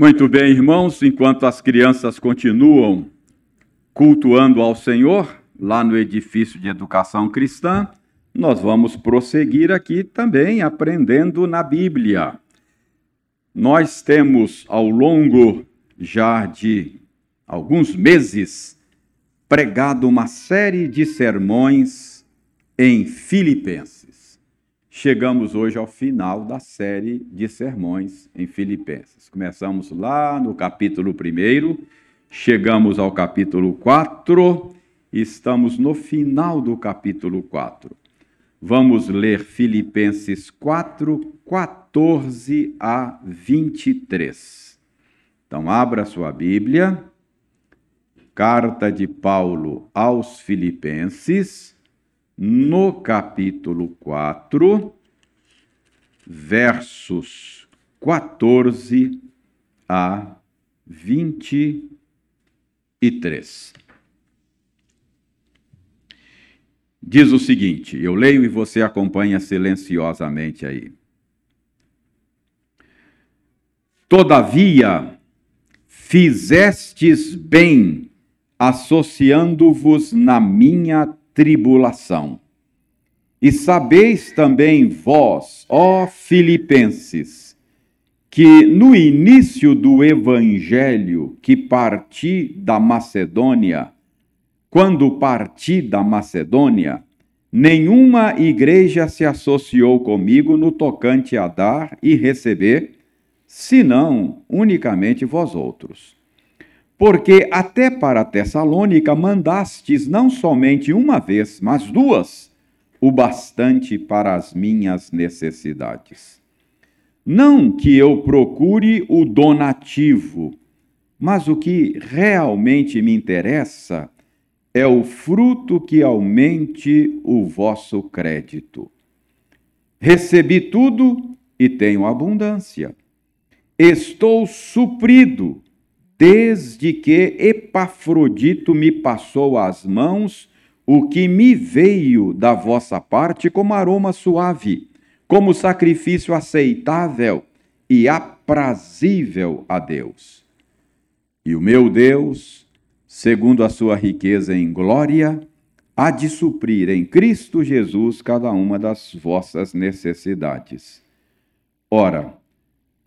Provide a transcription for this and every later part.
Muito bem, irmãos, enquanto as crianças continuam cultuando ao Senhor lá no edifício de educação cristã, nós vamos prosseguir aqui também aprendendo na Bíblia. Nós temos ao longo já de alguns meses pregado uma série de sermões em Filipenses. Chegamos hoje ao final da série de sermões em Filipenses. Começamos lá no capítulo 1, chegamos ao capítulo 4, estamos no final do capítulo 4. Vamos ler Filipenses 4, 14 a 23. Então, abra sua Bíblia, carta de Paulo aos Filipenses, no capítulo 4, versos 14 a 23. diz o seguinte: eu leio e você acompanha silenciosamente aí. Todavia, fizestes bem associando-vos na minha tribulação. E sabeis também vós, ó Filipenses, que no início do evangelho que parti da Macedônia, quando parti da Macedônia, nenhuma igreja se associou comigo no tocante a dar e receber, senão unicamente vós outros. Porque até para Tessalônica mandastes não somente uma vez, mas duas, o bastante para as minhas necessidades. Não que eu procure o donativo, mas o que realmente me interessa é o fruto que aumente o vosso crédito. Recebi tudo e tenho abundância. Estou suprido, desde que Epafrodito me passou às mãos o que me veio da vossa parte como aroma suave, como sacrifício aceitável e aprazível a Deus. E o meu Deus, segundo a sua riqueza em glória, há de suprir em Cristo Jesus cada uma das vossas necessidades. Ora,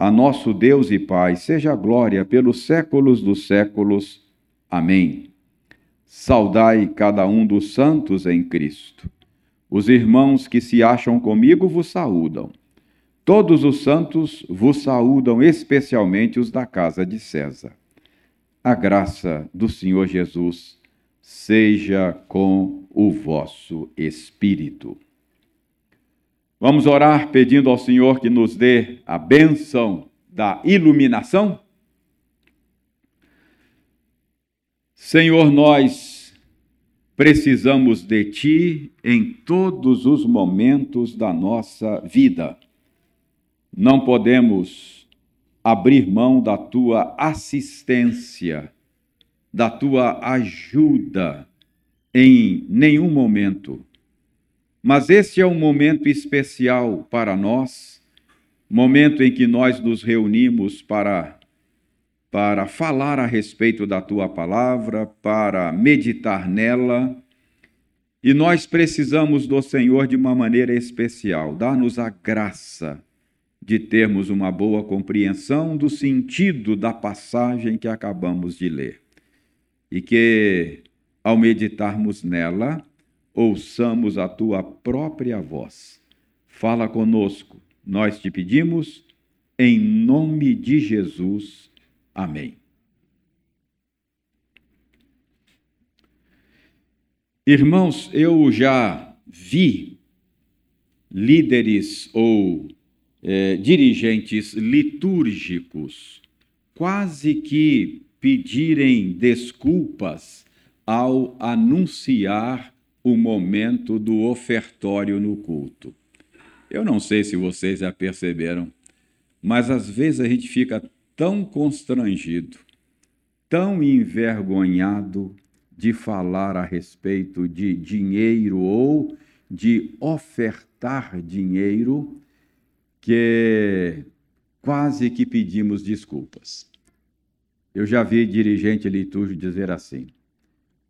a nosso Deus e Pai seja glória pelos séculos dos séculos. Amém. Saudai cada um dos santos em Cristo. Os irmãos que se acham comigo vos saúdam. Todos os santos vos saúdam, especialmente os da casa de César. A graça do Senhor Jesus seja com o vosso espírito. Vamos orar pedindo ao Senhor que nos dê a bênção da iluminação? Senhor, nós precisamos de Ti em todos os momentos da nossa vida. Não podemos abrir mão da tua assistência, da tua ajuda em nenhum momento. Mas este é um momento especial para nós, momento em que nós nos reunimos para para falar a respeito da tua palavra, para meditar nela. E nós precisamos do Senhor de uma maneira especial, dar-nos a graça de termos uma boa compreensão do sentido da passagem que acabamos de ler. E que, ao meditarmos nela, ouçamos a tua própria voz. Fala conosco, nós te pedimos, em nome de Jesus. Amém. Irmãos, eu já vi líderes ou é, dirigentes litúrgicos quase que pedirem desculpas ao anunciar o momento do ofertório no culto. Eu não sei se vocês já perceberam, mas às vezes a gente fica tão constrangido, tão envergonhado de falar a respeito de dinheiro ou de ofertar dinheiro que quase que pedimos desculpas. Eu já vi dirigente litúrgico dizer assim: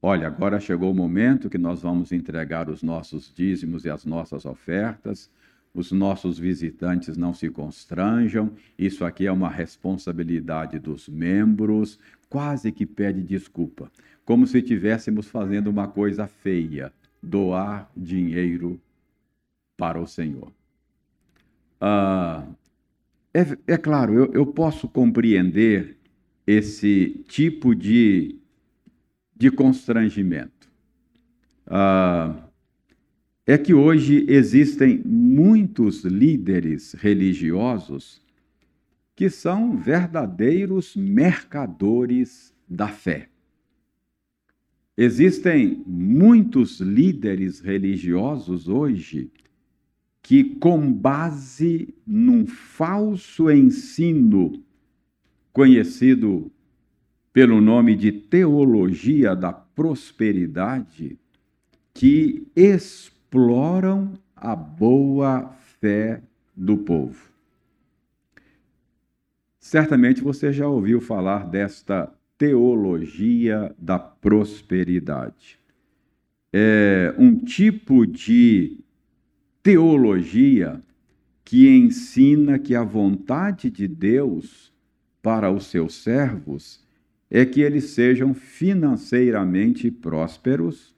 Olha, agora chegou o momento que nós vamos entregar os nossos dízimos e as nossas ofertas. Os nossos visitantes não se constranjam, isso aqui é uma responsabilidade dos membros, quase que pede desculpa, como se estivéssemos fazendo uma coisa feia, doar dinheiro para o Senhor. Ah, é, é, claro, eu, eu posso compreender esse tipo de, de constrangimento. Ah, é que hoje existem muitos líderes religiosos que são verdadeiros mercadores da fé. Existem muitos líderes religiosos hoje que, com base num falso ensino conhecido pelo nome de teologia da prosperidade, que exploram a boa fé do povo. Certamente você já ouviu falar desta teologia da prosperidade. É um tipo de teologia que ensina que a vontade de Deus para os seus servos é que eles sejam financeiramente prósperos,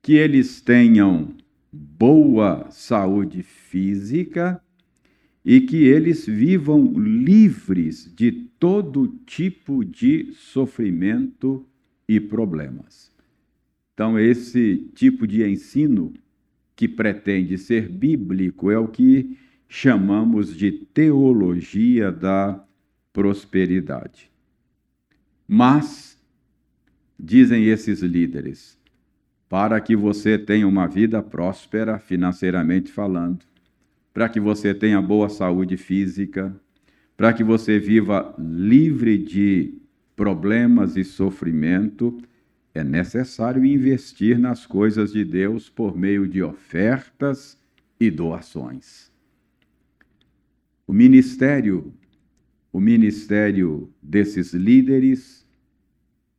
que eles tenham boa saúde física e que eles vivam livres de todo tipo de sofrimento e problemas. Então, esse tipo de ensino que pretende ser bíblico é o que chamamos de teologia da prosperidade. Mas, dizem esses líderes, para que você tenha uma vida próspera financeiramente falando, para que você tenha boa saúde física, para que você viva livre de problemas e sofrimento, é necessário investir nas coisas de Deus por meio de ofertas e doações. O ministério, o ministério desses líderes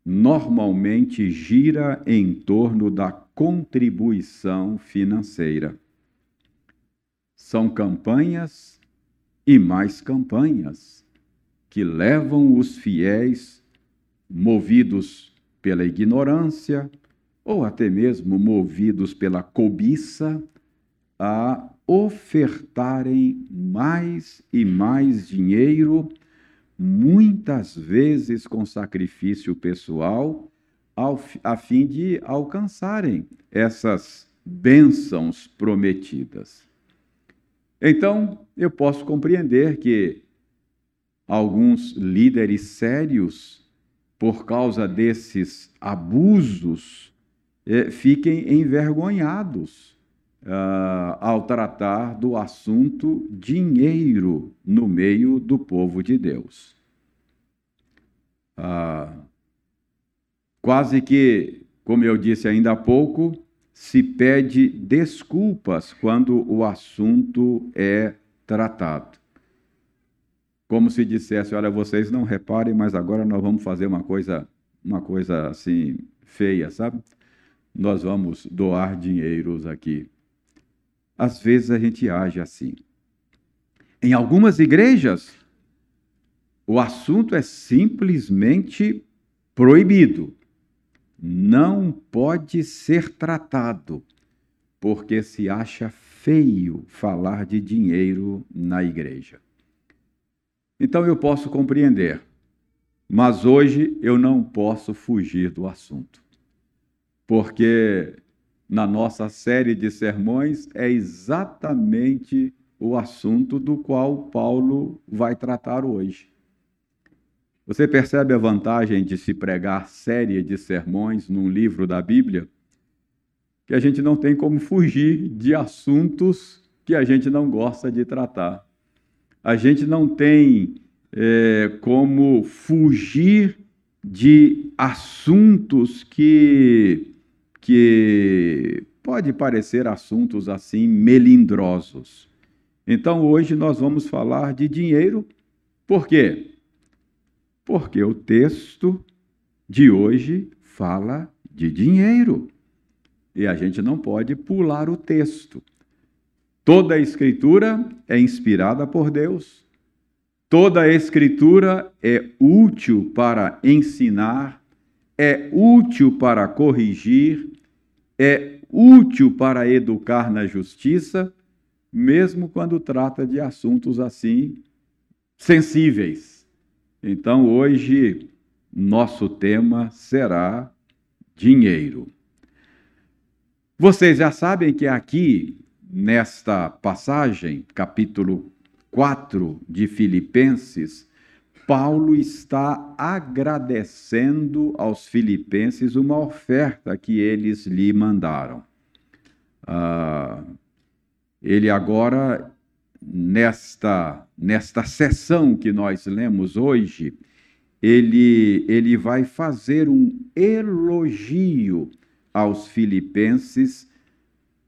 normalmente gira em torno da contribuição financeira. São campanhas e mais campanhas que levam os fiéis movidos pela ignorância ou até mesmo movidos pela cobiça a ofertarem mais e mais dinheiro, muitas vezes com sacrifício pessoal, ao, a fim de alcançarem essas bênçãos prometidas. Então, eu posso compreender que alguns líderes sérios por causa desses abusos, é, fiquem envergonhados uh, ao tratar do assunto dinheiro no meio do povo de Deus. Uh, quase que, como eu disse ainda há pouco, se pede desculpas quando o assunto é tratado como se dissesse, olha, vocês não reparem, mas agora nós vamos fazer uma coisa, uma coisa assim feia, sabe? Nós vamos doar dinheiros aqui. Às vezes a gente age assim. Em algumas igrejas, o assunto é simplesmente proibido. Não pode ser tratado, porque se acha feio falar de dinheiro na igreja. Então eu posso compreender, mas hoje eu não posso fugir do assunto, porque na nossa série de sermões é exatamente o assunto do qual Paulo vai tratar hoje. Você percebe a vantagem de se pregar série de sermões num livro da Bíblia? Que a gente não tem como fugir de assuntos que a gente não gosta de tratar a gente não tem é, como fugir de assuntos que, que pode parecer assuntos assim melindrosos. Então hoje nós vamos falar de dinheiro, por quê? Porque o texto de hoje fala de dinheiro. E a gente não pode pular o texto. Toda a Escritura é inspirada por Deus. Toda a Escritura é útil para ensinar, é útil para corrigir, é útil para educar na justiça, mesmo quando trata de assuntos assim sensíveis. Então, hoje, nosso tema será dinheiro. Vocês já sabem que aqui, nesta passagem, capítulo 4 de Filipenses, Paulo está agradecendo aos filipenses uma oferta que eles lhe mandaram. Ah, ele agora, nesta, nesta sessão que nós lemos hoje, ele, ele vai fazer um elogio aos filipenses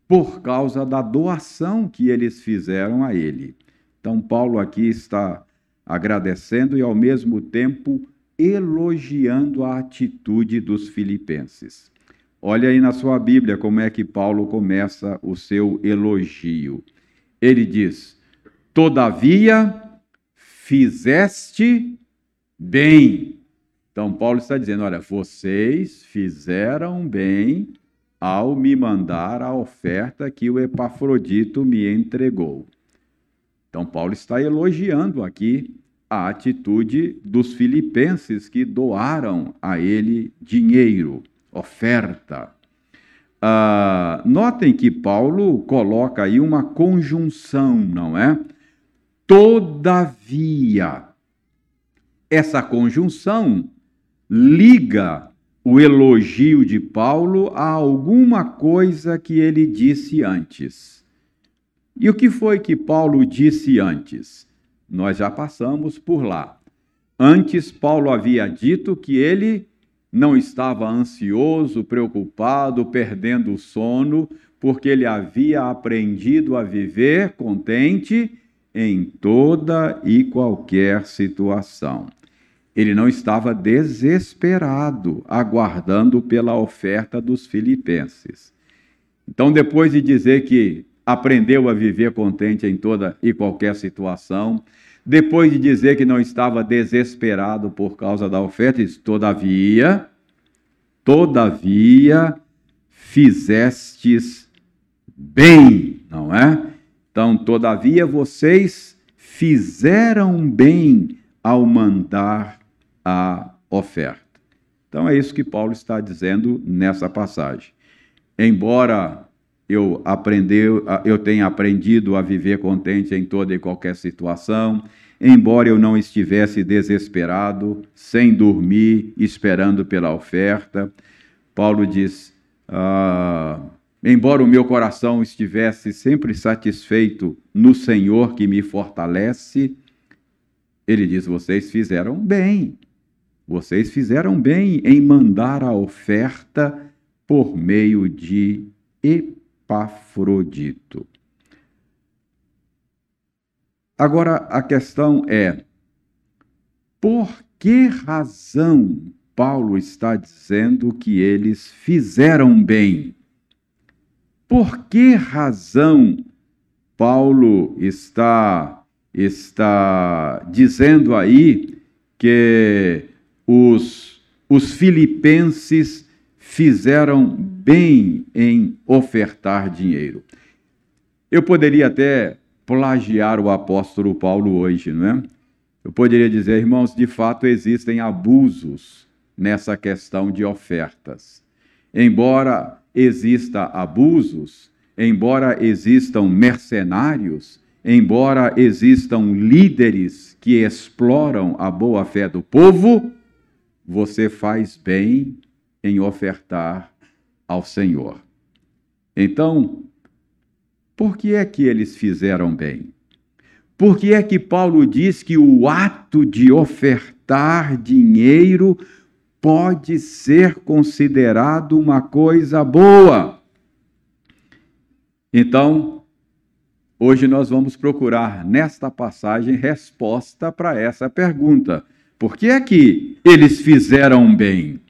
por causa da doação que eles fizeram a ele. Então, Paulo aqui está agradecendo e, ao mesmo tempo, elogiando a atitude dos filipenses. Olha aí na sua Bíblia como é que Paulo começa o seu elogio. Ele diz: Todavia fizeste bem. Então, Paulo está dizendo: olha, vocês fizeram bem ao me mandar a oferta que o Epafrodito me entregou. Então, Paulo está elogiando aqui a atitude dos filipenses que doaram a ele dinheiro, oferta. Ah, notem que Paulo coloca aí uma conjunção, não é? Todavia. Essa conjunção liga o elogio de Paulo a alguma coisa que ele disse antes. E o que foi que Paulo disse antes? Nós já passamos por lá. Antes, Paulo havia dito que ele não estava ansioso, preocupado, perdendo o sono, porque ele havia aprendido a viver contente em toda e qualquer situação. Ele não estava desesperado, aguardando pela oferta dos filipenses. Então, depois de dizer que aprendeu a viver contente em toda e qualquer situação, depois de dizer que não estava desesperado por causa da oferta, diz, todavia, todavia fizestes bem, não é? Então, todavia vocês fizeram bem ao mandar a oferta. Então é isso que Paulo está dizendo nessa passagem. Embora eu aprendeu, eu tenha aprendido a viver contente em toda e qualquer situação, embora eu não estivesse desesperado, sem dormir, esperando pela oferta. Paulo diz: ah, embora o meu coração estivesse sempre satisfeito no Senhor que me fortalece, ele diz: vocês fizeram bem. Vocês fizeram bem em mandar a oferta por meio de Epafrodito. Agora a questão é: por que razão Paulo está dizendo que eles fizeram bem? Por que razão Paulo está está dizendo aí que os, os filipenses fizeram bem em ofertar dinheiro. Eu poderia até plagiar o apóstolo Paulo hoje, não é? Eu poderia dizer, irmãos, de fato existem abusos nessa questão de ofertas. Embora exista abusos, embora existam mercenários, embora existam líderes que exploram a boa fé do povo, você faz bem em ofertar ao Senhor. Então, por que é que eles fizeram bem? Por que é que Paulo diz que o ato de ofertar dinheiro pode ser considerado uma coisa boa? Então, hoje nós vamos procurar nesta passagem resposta para essa pergunta. Por que é que eles fizeram bem?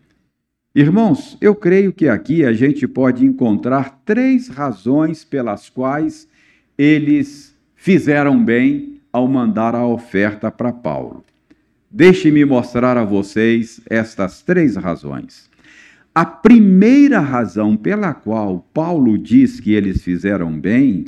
Irmãos, eu creio que aqui a gente pode encontrar três razões pelas quais eles fizeram bem ao mandar a oferta para Paulo. Deixe-me mostrar a vocês estas três razões. A primeira razão pela qual Paulo diz que eles fizeram bem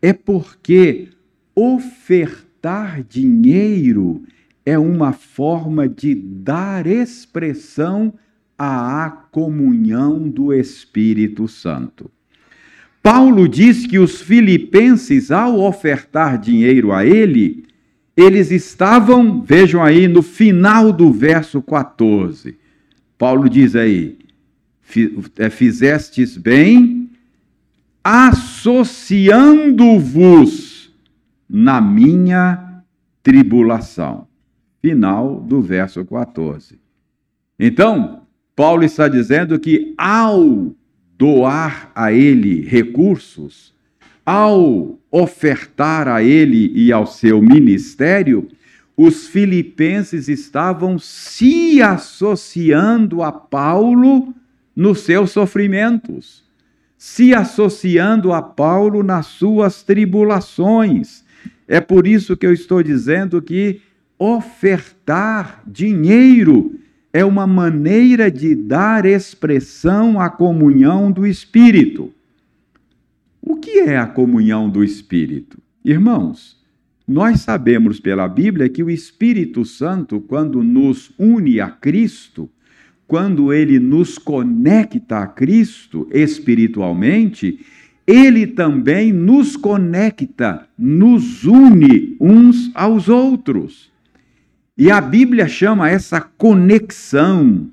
é porque ofertar dinheiro é uma forma de dar expressão à comunhão do Espírito Santo. Paulo diz que os filipenses, ao ofertar dinheiro a ele, eles estavam, vejam aí, no final do verso 14. Paulo diz aí: é, fizestes bem, associando-vos na minha tribulação. Final do verso 14. Então, Paulo está dizendo que ao doar a ele recursos, ao ofertar a ele e ao seu ministério, os filipenses estavam se associando a Paulo nos seus sofrimentos, se associando a Paulo nas suas tribulações. É por isso que eu estou dizendo que ofertar dinheiro é uma maneira de dar expressão à comunhão do Espírito. O que é a comunhão do Espírito? Irmãos, nós sabemos pela Bíblia que o Espírito Santo, quando nos une a Cristo, quando ele nos conecta a Cristo espiritualmente, ele também nos conecta, nos une uns aos outros. E a Bíblia chama essa conexão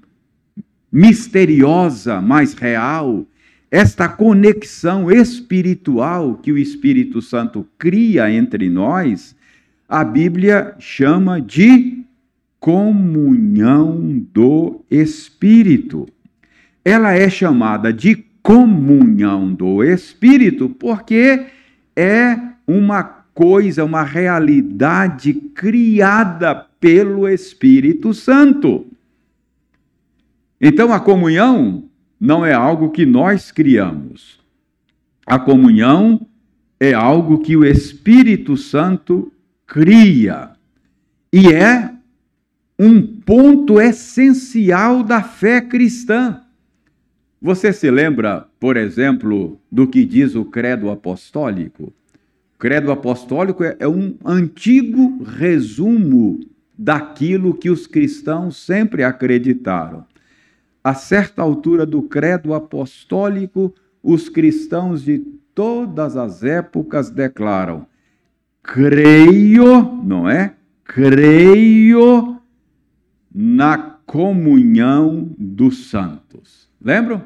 misteriosa, mas real, esta conexão espiritual que o Espírito Santo cria entre nós, a Bíblia chama de comunhão do Espírito. Ela é chamada de comunhão do Espírito porque é uma coisa, uma realidade criada pelo Espírito Santo. Então a comunhão não é algo que nós criamos. A comunhão é algo que o Espírito Santo cria. E é um ponto essencial da fé cristã. Você se lembra, por exemplo, do que diz o credo apostólico? O credo apostólico é, é um antigo resumo daquilo que os cristãos sempre acreditaram. A certa altura do credo apostólico, os cristãos de todas as épocas declaram: creio, não é? Creio na comunhão dos santos. Lembram?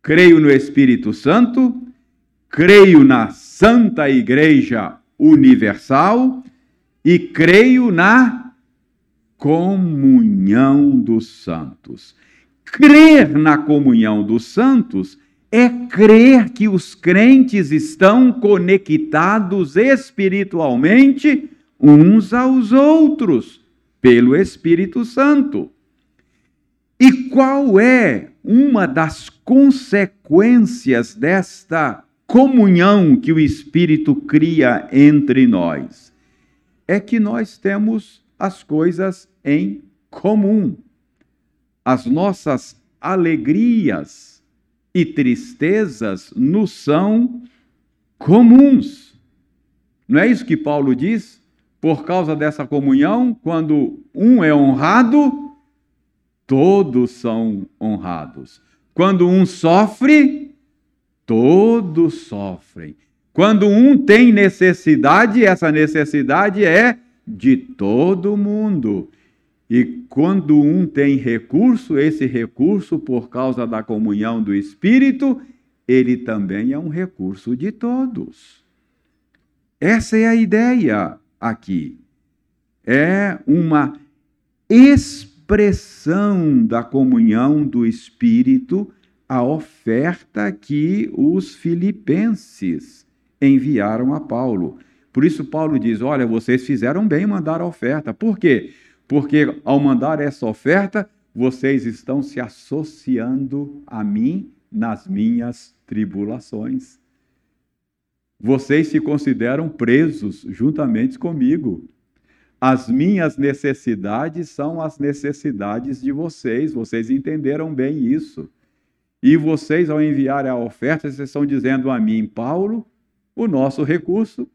Creio no Espírito Santo, creio na Santa Igreja Universal e creio na comunhão dos santos. Crer na comunhão dos santos é crer que os crentes estão conectados espiritualmente uns aos outros pelo Espírito Santo. E qual é uma das consequências desta comunhão que o Espírito cria entre nós? É que nós temos as coisas em comum. As nossas alegrias e tristezas nos são comuns. Não é isso que Paulo diz? Por causa dessa comunhão, quando um é honrado, todos são honrados. Quando um sofre, todos sofrem. Quando um tem necessidade, essa necessidade é de todo mundo. E quando um tem recurso, esse recurso, por causa da comunhão do Espírito, ele também é um recurso de todos. Essa é a ideia aqui. É uma expressão da comunhão do Espírito a oferta que os filipenses enviaram a Paulo. Por isso, Paulo diz: Olha, vocês fizeram bem mandar a oferta. Por quê? Porque ao mandar essa oferta, vocês estão se associando a mim nas minhas tribulações. Vocês se consideram presos juntamente comigo. As minhas necessidades são as necessidades de vocês. Vocês entenderam bem isso. E vocês, ao enviarem a oferta, vocês estão dizendo a mim, Paulo, o nosso recurso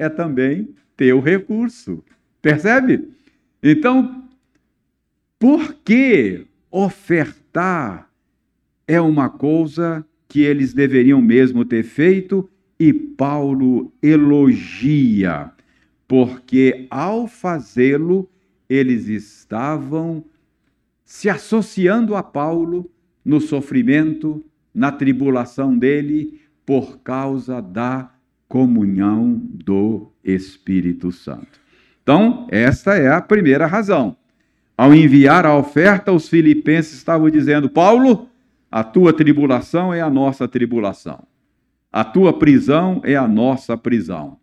é também teu recurso. Percebe? Então, por que ofertar é uma coisa que eles deveriam mesmo ter feito e Paulo elogia, porque ao fazê-lo, eles estavam se associando a Paulo no sofrimento, na tribulação dele, por causa da comunhão do Espírito Santo. Então, esta é a primeira razão. Ao enviar a oferta, os filipenses estavam dizendo: Paulo, a tua tribulação é a nossa tribulação. A tua prisão é a nossa prisão.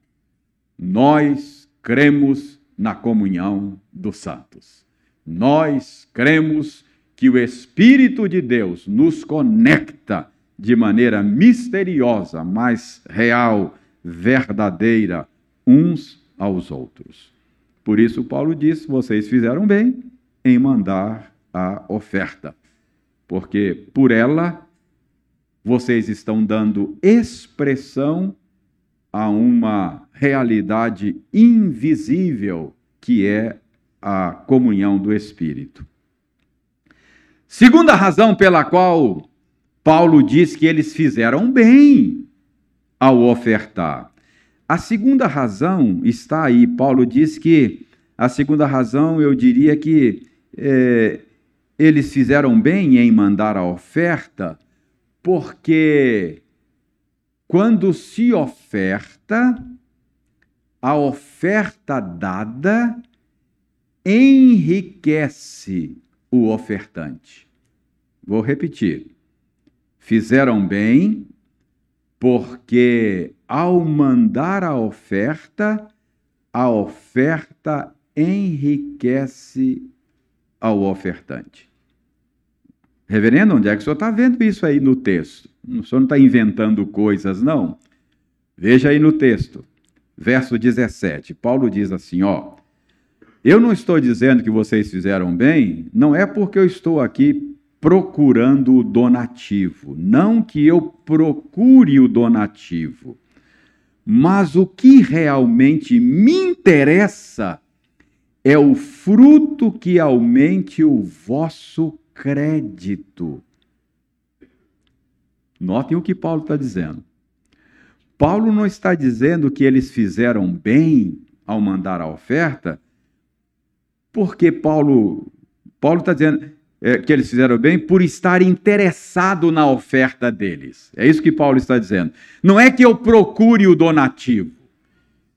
Nós cremos na comunhão dos santos. Nós cremos que o Espírito de Deus nos conecta de maneira misteriosa, mas real, verdadeira, uns aos outros. Por isso, Paulo diz: vocês fizeram bem em mandar a oferta, porque por ela vocês estão dando expressão a uma realidade invisível que é a comunhão do Espírito. Segunda razão pela qual Paulo diz que eles fizeram bem ao ofertar. A segunda razão está aí. Paulo diz que a segunda razão, eu diria que é, eles fizeram bem em mandar a oferta porque quando se oferta, a oferta dada enriquece o ofertante. Vou repetir. Fizeram bem, porque ao mandar a oferta, a oferta enriquece ao ofertante. Reverendo, onde é que o senhor está vendo isso aí no texto? O senhor não está inventando coisas, não. Veja aí no texto, verso 17. Paulo diz assim: ó. Eu não estou dizendo que vocês fizeram bem, não é porque eu estou aqui procurando o donativo. Não que eu procure o donativo. Mas o que realmente me interessa é o fruto que aumente o vosso crédito. Notem o que Paulo está dizendo. Paulo não está dizendo que eles fizeram bem ao mandar a oferta, porque Paulo Paulo está dizendo é, que eles fizeram bem por estar interessado na oferta deles. É isso que Paulo está dizendo. Não é que eu procure o donativo.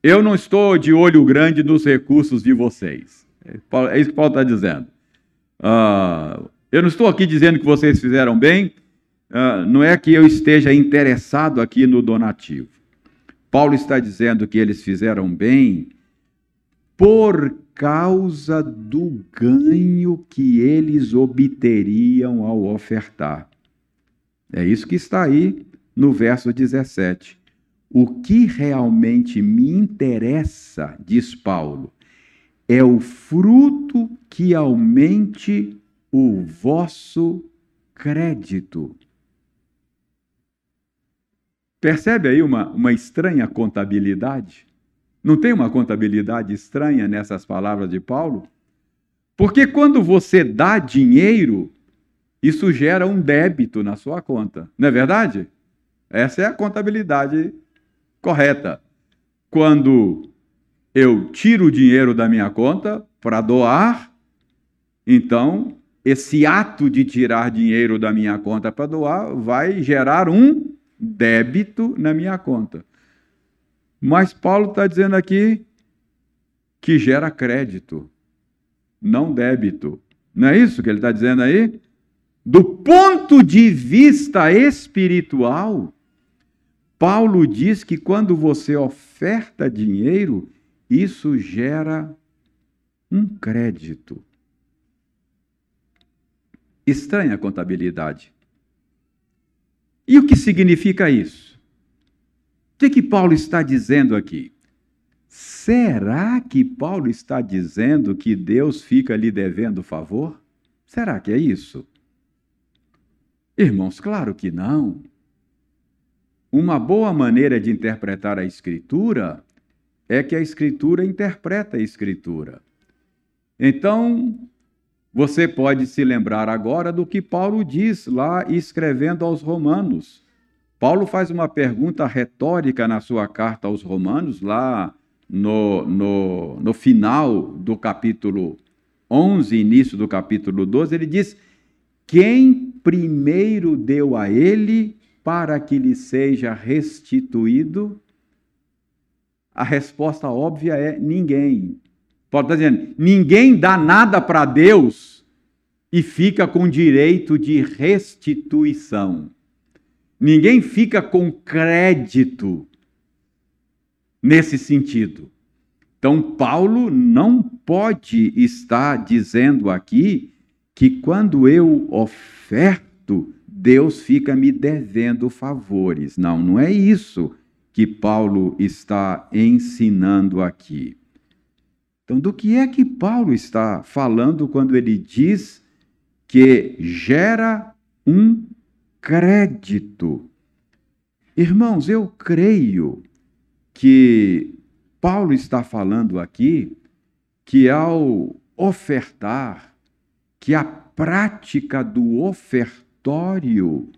Eu não estou de olho grande nos recursos de vocês. É, é isso que Paulo está dizendo. Ah, eu não estou aqui dizendo que vocês fizeram bem, uh, não é que eu esteja interessado aqui no donativo. Paulo está dizendo que eles fizeram bem por causa do ganho que eles obteriam ao ofertar. É isso que está aí no verso 17. O que realmente me interessa, diz Paulo, é o fruto que aumente o vosso crédito. Percebe aí uma, uma estranha contabilidade? Não tem uma contabilidade estranha nessas palavras de Paulo? Porque quando você dá dinheiro, isso gera um débito na sua conta, não é verdade? Essa é a contabilidade correta. Quando eu tiro o dinheiro da minha conta para doar, então esse ato de tirar dinheiro da minha conta para doar vai gerar um débito na minha conta. Mas Paulo está dizendo aqui que gera crédito, não débito. Não é isso que ele está dizendo aí? Do ponto de vista espiritual, Paulo diz que quando você oferta dinheiro, isso gera Um crédito. Estranha contabilidade. E o que significa isso? O que, que Paulo está dizendo aqui? Será que Paulo está dizendo que Deus fica lhe devendo favor? Será que é isso? Irmãos, claro que não. Uma boa maneira de interpretar a Escritura é que a Escritura interpreta a Escritura. Então, você pode se lembrar agora do que Paulo diz lá escrevendo aos Romanos. Paulo faz uma pergunta retórica na sua carta aos Romanos, lá no, no, no final do capítulo 11, início do capítulo 12. Ele diz: Quem primeiro deu a ele para que lhe seja restituído? A resposta óbvia é ninguém. Paulo está dizendo: ninguém dá nada para Deus e fica com direito de restituição. Ninguém fica com crédito nesse sentido. Então, Paulo não pode estar dizendo aqui que quando eu oferto, Deus fica me devendo favores. Não, não é isso que Paulo está ensinando aqui. Então, do que é que Paulo está falando quando ele diz que gera um crédito? Irmãos, eu creio que Paulo está falando aqui que ao ofertar, que a prática do ofertório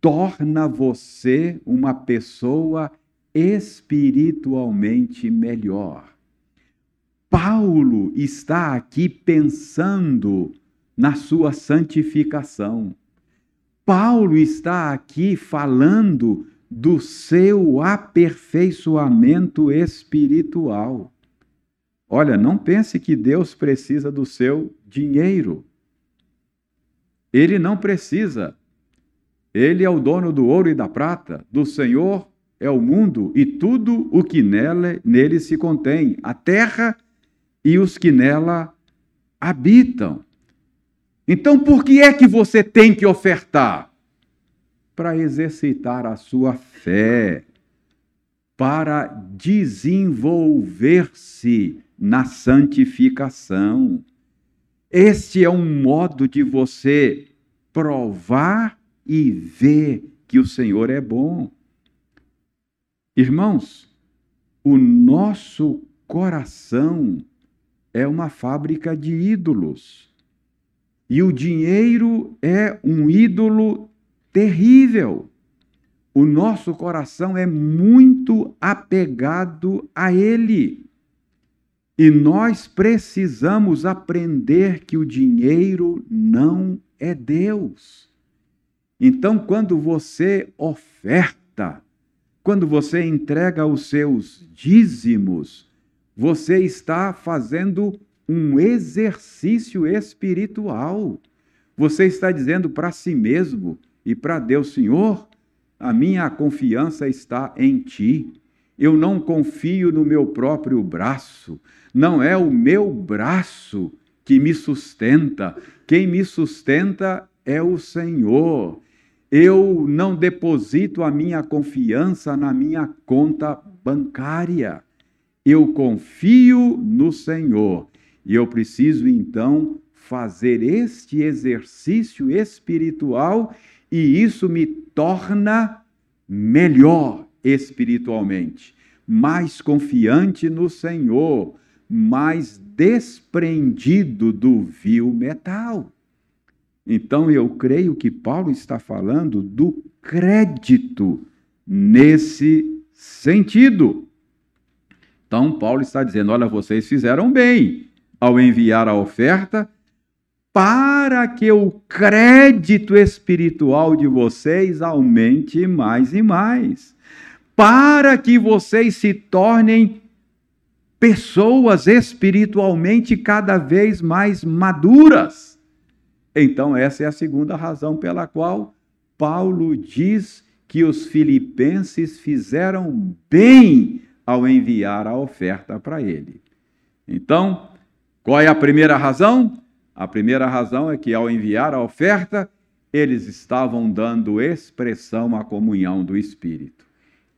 torna você uma pessoa espiritualmente melhor. Paulo está aqui pensando na sua santificação. Paulo está aqui falando do seu aperfeiçoamento espiritual. Olha, não pense que Deus precisa do seu dinheiro. Ele não precisa. Ele é o dono do ouro e da prata, do Senhor é o mundo e tudo o que nele, nele se contém, a terra e os que nela habitam. Então, por que é que você tem que ofertar? Para exercitar a sua fé, para desenvolver-se na santificação. Este é um modo de você provar e ver que o Senhor é bom. Irmãos, o nosso coração é uma fábrica de ídolos. E o dinheiro é um ídolo terrível. O nosso coração é muito apegado a ele. E nós precisamos aprender que o dinheiro não é Deus. Então, quando você oferta, quando você entrega os seus dízimos, você está fazendo um exercício espiritual. Você está dizendo para si mesmo e para Deus, Senhor, a minha confiança está em Ti. Eu não confio no meu próprio braço. Não é o meu braço que me sustenta. Quem me sustenta é o Senhor. Eu não deposito a minha confiança na minha conta bancária. Eu confio no Senhor e eu preciso então fazer este exercício espiritual e isso me torna melhor espiritualmente, mais confiante no Senhor, mais desprendido do vil metal. Então eu creio que Paulo está falando do crédito nesse sentido. Então, Paulo está dizendo: olha, vocês fizeram bem ao enviar a oferta para que o crédito espiritual de vocês aumente mais e mais, para que vocês se tornem pessoas espiritualmente cada vez mais maduras. Então, essa é a segunda razão pela qual Paulo diz que os filipenses fizeram bem ao enviar a oferta para ele. Então, Qual é a primeira razão? A primeira razão é que ao enviar a oferta, eles estavam dando expressão à comunhão do Espírito.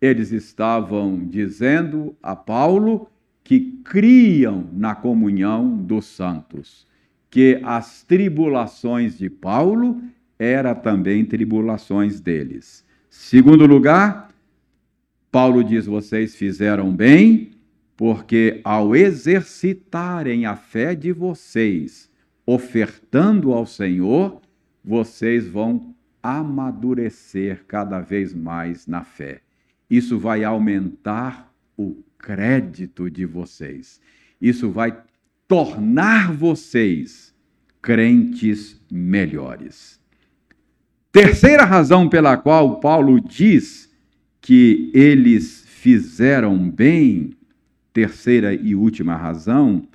Eles estavam dizendo a Paulo que criam na comunhão dos santos, que as tribulações de Paulo eram também tribulações deles. Segundo lugar, Paulo diz: vocês fizeram bem, porque ao exercitarem a fé de vocês, ofertando ao Senhor, vocês vão amadurecer cada vez mais na fé. Isso vai aumentar o crédito de vocês. Isso vai tornar vocês crentes melhores. Terceira razão pela qual Paulo diz que eles fizeram bem, terceira e última razão,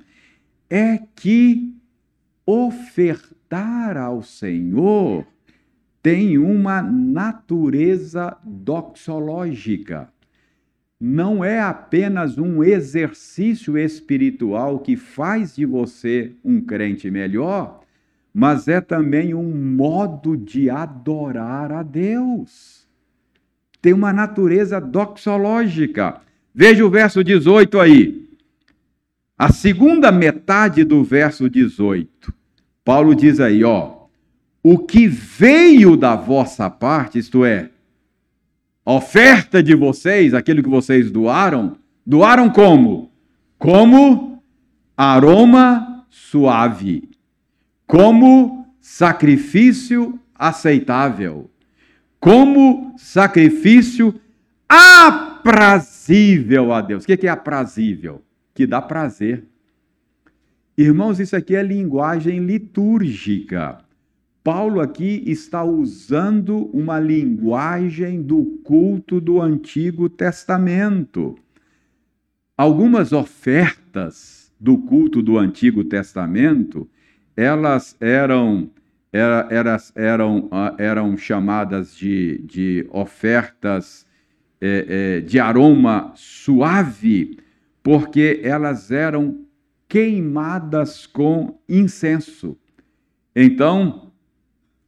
é que ofertar ao Senhor tem uma natureza doxológica. Não é apenas um exercício espiritual que faz de você um crente melhor, mas é também um modo de adorar a Deus. Tem uma natureza doxológica. Veja o verso 18 aí. A segunda metade do verso 18. Paulo diz aí, ó, o que veio da vossa parte, isto é, a oferta de vocês, aquilo que vocês doaram, doaram como? Como aroma suave, como sacrifício aceitável, como sacrifício aprazível a Deus. O que é aprazível? Que dá prazer. Irmãos, isso aqui é linguagem litúrgica. Paulo aqui está usando uma linguagem do culto do Antigo Testamento. Algumas ofertas do culto do Antigo Testamento, elas eram era, eras, eram, ah, eram chamadas de, de ofertas é, é, de aroma suave, porque elas eram queimadas com incenso. Então,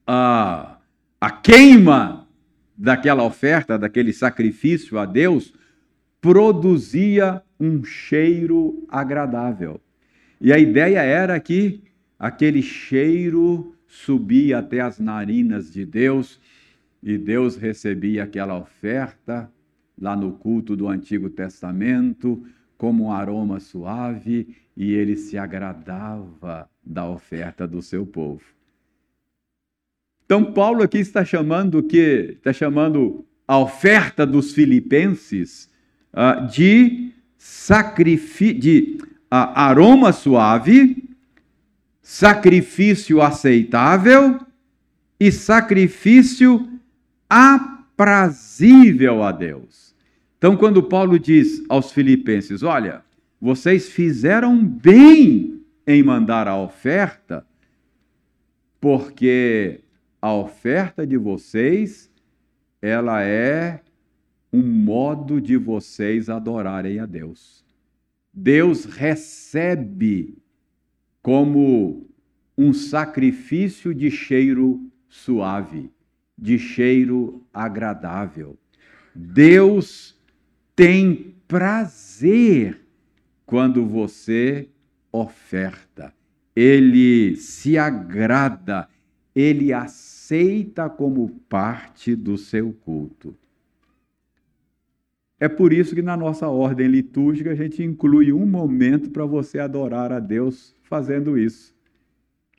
a, a queima daquela oferta, daquele sacrifício a Deus, produzia um cheiro agradável. E a ideia era que aquele cheiro subia até as narinas de Deus e Deus recebia aquela oferta lá no culto do Antigo Testamento como um aroma suave e ele se agradava da oferta do seu povo. Então Paulo aqui está chamando que está chamando a oferta dos filipenses uh, de de uh, aroma suave, sacrifício aceitável e sacrifício aprazível a Deus. Então, quando Paulo diz aos filipenses: Olha, vocês fizeram bem em mandar a oferta, porque a oferta de vocês, ela é um modo de vocês adorarem a Deus. Deus recebe como um sacrifício de cheiro suave, de cheiro agradável. Deus tem prazer quando você oferta. Ele se agrada, ele aceita como parte do seu culto. É por isso que na nossa ordem litúrgica a gente inclui um momento para você adorar a Deus fazendo isso,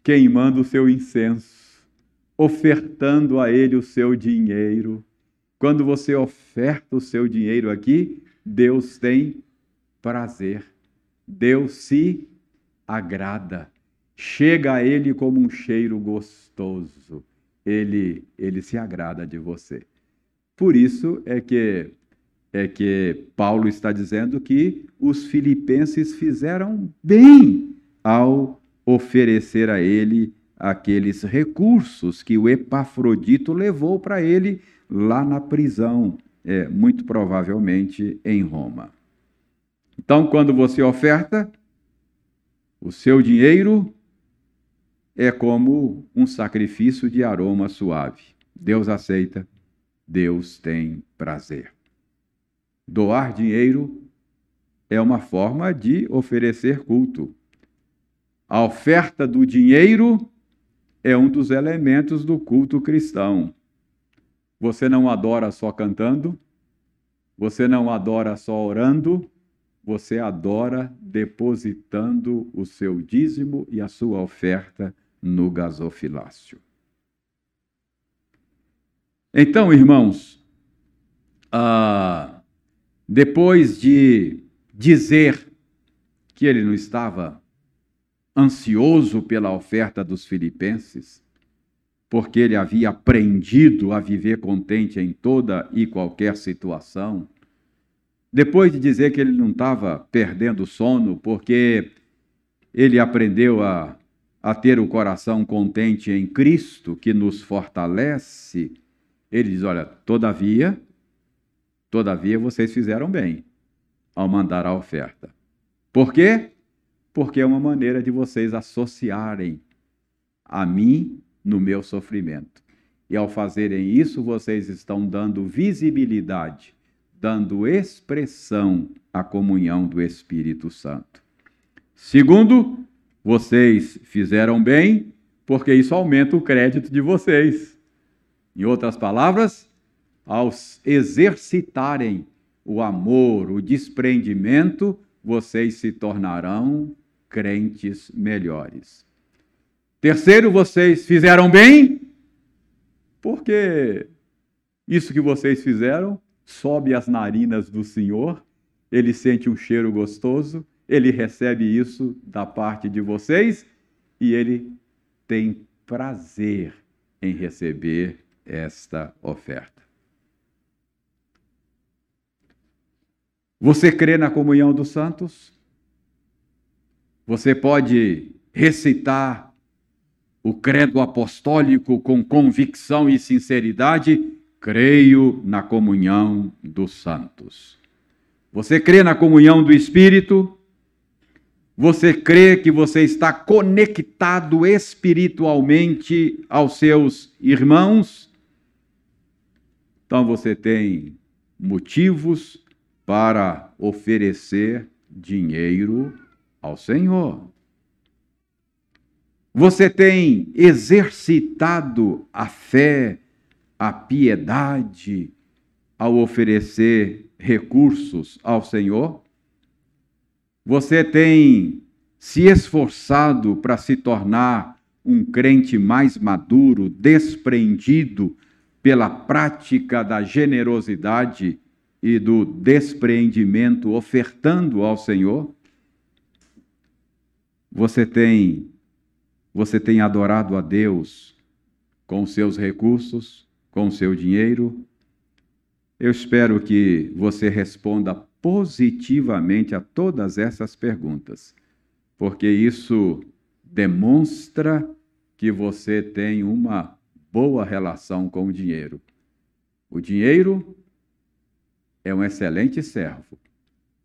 queimando o seu incenso, ofertando a Ele o seu dinheiro. Quando você oferta o seu dinheiro aqui, Deus tem prazer, Deus se agrada chega a ele como um cheiro gostoso. Ele, ele se agrada de você. Por isso é que é que Paulo está dizendo que os filipenses fizeram bem ao oferecer a ele aqueles recursos que o Epafrodito levou para ele lá na prisão, é, muito provavelmente em Roma. Então, quando você oferta, O seu dinheiro é como um sacrifício de aroma suave. Deus aceita, Deus tem prazer. Doar dinheiro é uma forma de oferecer culto. A oferta do dinheiro é um dos elementos do culto cristão. Você não adora só cantando, você não adora só orando, você adora depositando o seu dízimo e a sua oferta no gasofilácio. Então, irmãos, ah, depois de dizer que ele não estava ansioso pela oferta dos filipenses, porque ele havia aprendido a viver contente em toda e qualquer situação. Depois de dizer que ele não estava perdendo sono, porque ele aprendeu a, a ter o coração contente em Cristo, que nos fortalece, ele diz: Olha, todavia, todavia vocês fizeram bem ao mandar a oferta. Por quê? Porque é uma maneira de vocês associarem a mim no meu sofrimento. E ao fazerem isso, vocês estão dando visibilidade, dando expressão à comunhão do Espírito Santo. Segundo, vocês fizeram bem, porque isso aumenta o crédito de vocês. Em outras palavras, ao exercitarem o amor, o desprendimento, vocês se tornarão crentes melhores. Terceiro, vocês fizeram bem, porque isso que vocês fizeram sobe as narinas do Senhor, ele sente um cheiro gostoso, ele recebe isso da parte de vocês e ele tem prazer em receber esta oferta. Você crê na comunhão dos santos? Você pode recitar o credo apostólico com convicção e sinceridade? Creio na comunhão dos santos. Você crê na comunhão do Espírito? Você crê que você está conectado espiritualmente aos seus irmãos? Então você tem motivos para oferecer dinheiro ao Senhor. Você tem exercitado a fé, a piedade ao oferecer recursos ao Senhor? Você tem se esforçado para se tornar um crente mais maduro, desprendido pela prática da generosidade e do despreendimento, ofertando ao Senhor? Você tem você tem adorado a Deus com seus recursos, com seu dinheiro? Eu espero que você responda positivamente a todas essas perguntas, porque isso demonstra que você tem uma boa relação com o dinheiro. O dinheiro é um excelente servo,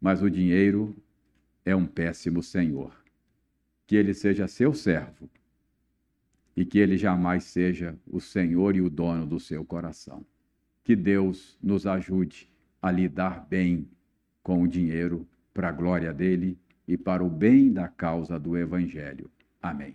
mas o dinheiro é um péssimo senhor. Que ele seja seu servo e que ele jamais seja o senhor e o dono do seu coração. Que Deus nos ajude a lidar bem com o dinheiro para a glória dele e para o bem da causa do evangelho. Amém.